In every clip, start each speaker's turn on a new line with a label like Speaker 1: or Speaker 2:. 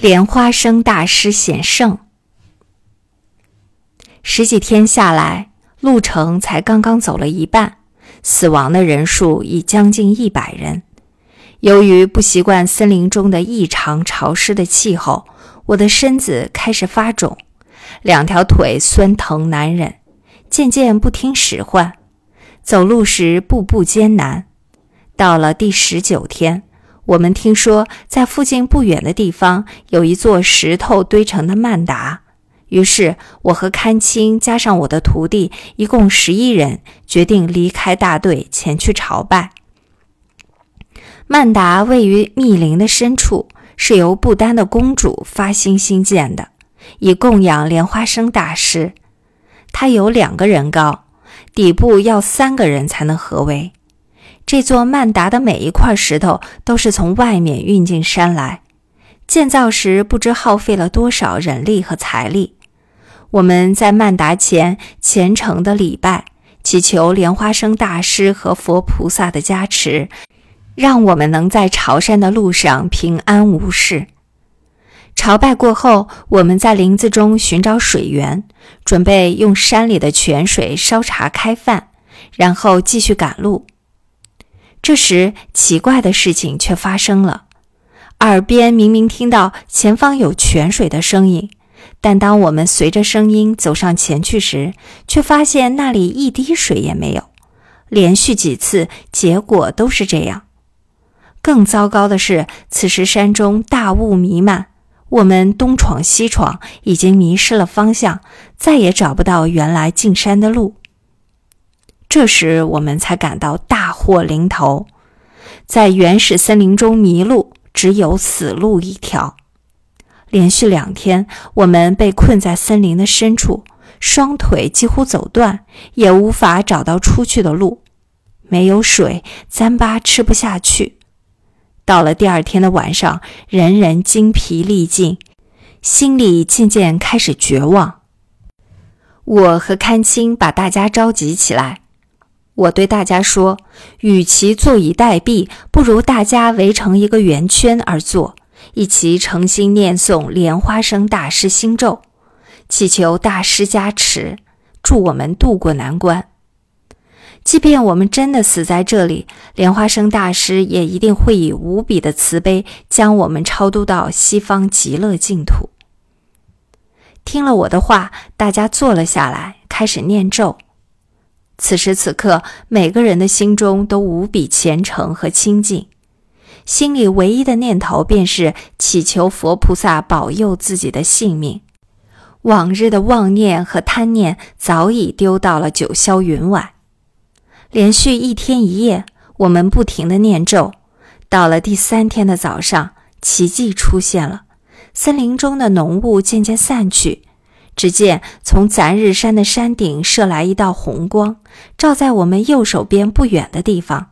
Speaker 1: 莲花生大师显圣。十几天下来，路程才刚刚走了一半，死亡的人数已将近一百人。由于不习惯森林中的异常潮湿的气候，我的身子开始发肿，两条腿酸疼难忍，渐渐不听使唤，走路时步步艰难。到了第十九天。我们听说，在附近不远的地方有一座石头堆成的曼达，于是我和堪青加上我的徒弟，一共十一人，决定离开大队前去朝拜。曼达位于密林的深处，是由不丹的公主发心兴建的，以供养莲花生大师。它有两个人高，底部要三个人才能合围。这座曼达的每一块石头都是从外面运进山来，建造时不知耗费了多少人力和财力。我们在曼达前虔诚的礼拜，祈求莲花生大师和佛菩萨的加持，让我们能在朝山的路上平安无事。朝拜过后，我们在林子中寻找水源，准备用山里的泉水烧茶开饭，然后继续赶路。这时，奇怪的事情却发生了。耳边明明听到前方有泉水的声音，但当我们随着声音走上前去时，却发现那里一滴水也没有。连续几次，结果都是这样。更糟糕的是，此时山中大雾弥漫，我们东闯西闯，已经迷失了方向，再也找不到原来进山的路。这时，我们才感到大祸临头，在原始森林中迷路，只有死路一条。连续两天，我们被困在森林的深处，双腿几乎走断，也无法找到出去的路。没有水，糌粑吃不下去。到了第二天的晚上，人人精疲力尽，心里渐渐开始绝望。我和堪青把大家召集起来。我对大家说：“与其坐以待毙，不如大家围成一个圆圈而坐，一起诚心念诵莲花生大师心咒，祈求大师加持，助我们渡过难关。即便我们真的死在这里，莲花生大师也一定会以无比的慈悲，将我们超度到西方极乐净土。”听了我的话，大家坐了下来，开始念咒。此时此刻，每个人的心中都无比虔诚和清净，心里唯一的念头便是祈求佛菩萨保佑自己的性命。往日的妄念和贪念早已丢到了九霄云外。连续一天一夜，我们不停的念咒。到了第三天的早上，奇迹出现了，森林中的浓雾渐渐散去。只见从咱日山的山顶射来一道红光，照在我们右手边不远的地方。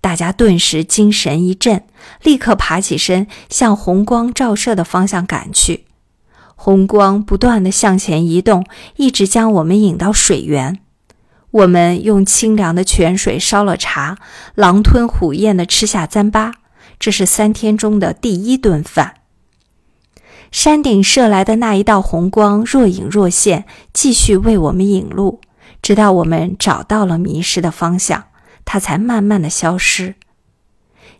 Speaker 1: 大家顿时精神一振，立刻爬起身，向红光照射的方向赶去。红光不断地向前移动，一直将我们引到水源。我们用清凉的泉水烧了茶，狼吞虎咽地吃下糌粑。这是三天中的第一顿饭。山顶射来的那一道红光若隐若现，继续为我们引路，直到我们找到了迷失的方向，它才慢慢的消失。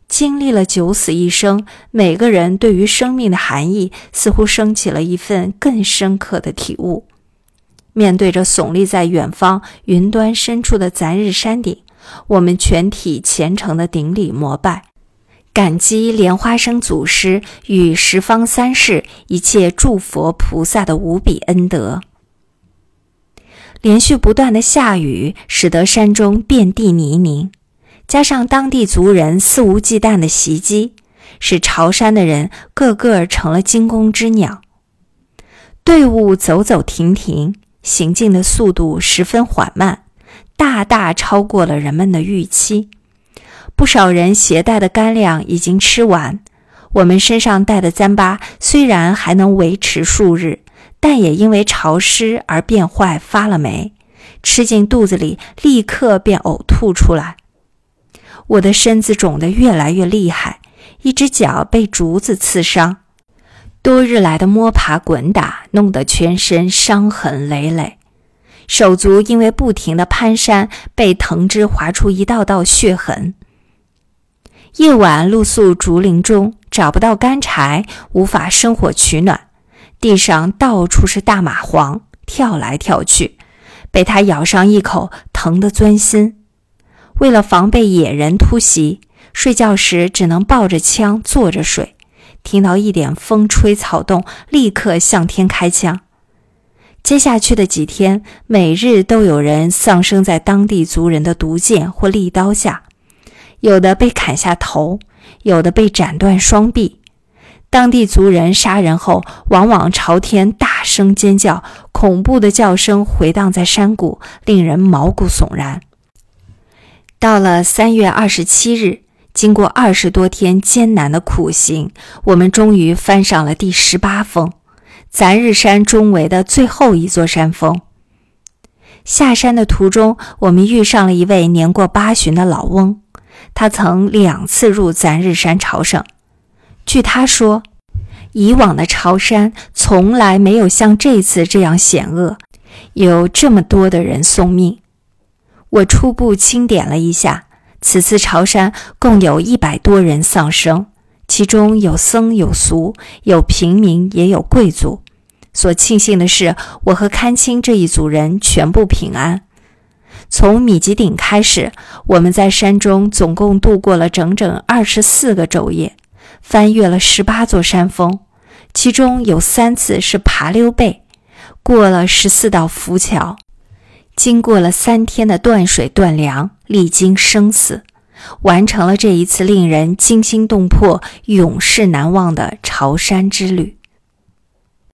Speaker 1: 经历了九死一生，每个人对于生命的含义似乎升起了一份更深刻的体悟。面对着耸立在远方云端深处的咱日山顶，我们全体虔诚的顶礼膜拜。感激莲花生祖师与十方三世一切诸佛菩萨的无比恩德。连续不断的下雨，使得山中遍地泥泞，加上当地族人肆无忌惮的袭击，使朝山的人个个成了惊弓之鸟。队伍走走停停，行进的速度十分缓慢，大大超过了人们的预期。不少人携带的干粮已经吃完，我们身上带的糌粑虽然还能维持数日，但也因为潮湿而变坏发了霉，吃进肚子里立刻便呕吐出来。我的身子肿得越来越厉害，一只脚被竹子刺伤，多日来的摸爬滚打，弄得全身伤痕累累，手足因为不停的攀山，被藤枝划出一道道血痕。夜晚露宿竹林中，找不到干柴，无法生火取暖，地上到处是大蚂蟥，跳来跳去，被它咬上一口，疼得钻心。为了防备野人突袭，睡觉时只能抱着枪坐着睡。听到一点风吹草动，立刻向天开枪。接下去的几天，每日都有人丧生在当地族人的毒箭或利刀下，有的被砍下头，有的被斩断双臂。当地族人杀人后，往往朝天大声尖叫，恐怖的叫声回荡在山谷，令人毛骨悚然。到了三月二十七日。经过二十多天艰难的苦行，我们终于翻上了第十八峰——咱日山中围的最后一座山峰。下山的途中，我们遇上了一位年过八旬的老翁，他曾两次入咱日山朝圣。据他说，以往的朝山从来没有像这次这样险恶，有这么多的人送命。我初步清点了一下。此次朝山共有一百多人丧生，其中有僧有俗，有平民也有贵族。所庆幸的是，我和堪青这一组人全部平安。从米吉顶开始，我们在山中总共度过了整整二十四个昼夜，翻越了十八座山峰，其中有三次是爬溜背，过了十四道浮桥。经过了三天的断水断粮，历经生死，完成了这一次令人惊心动魄、永世难忘的朝山之旅。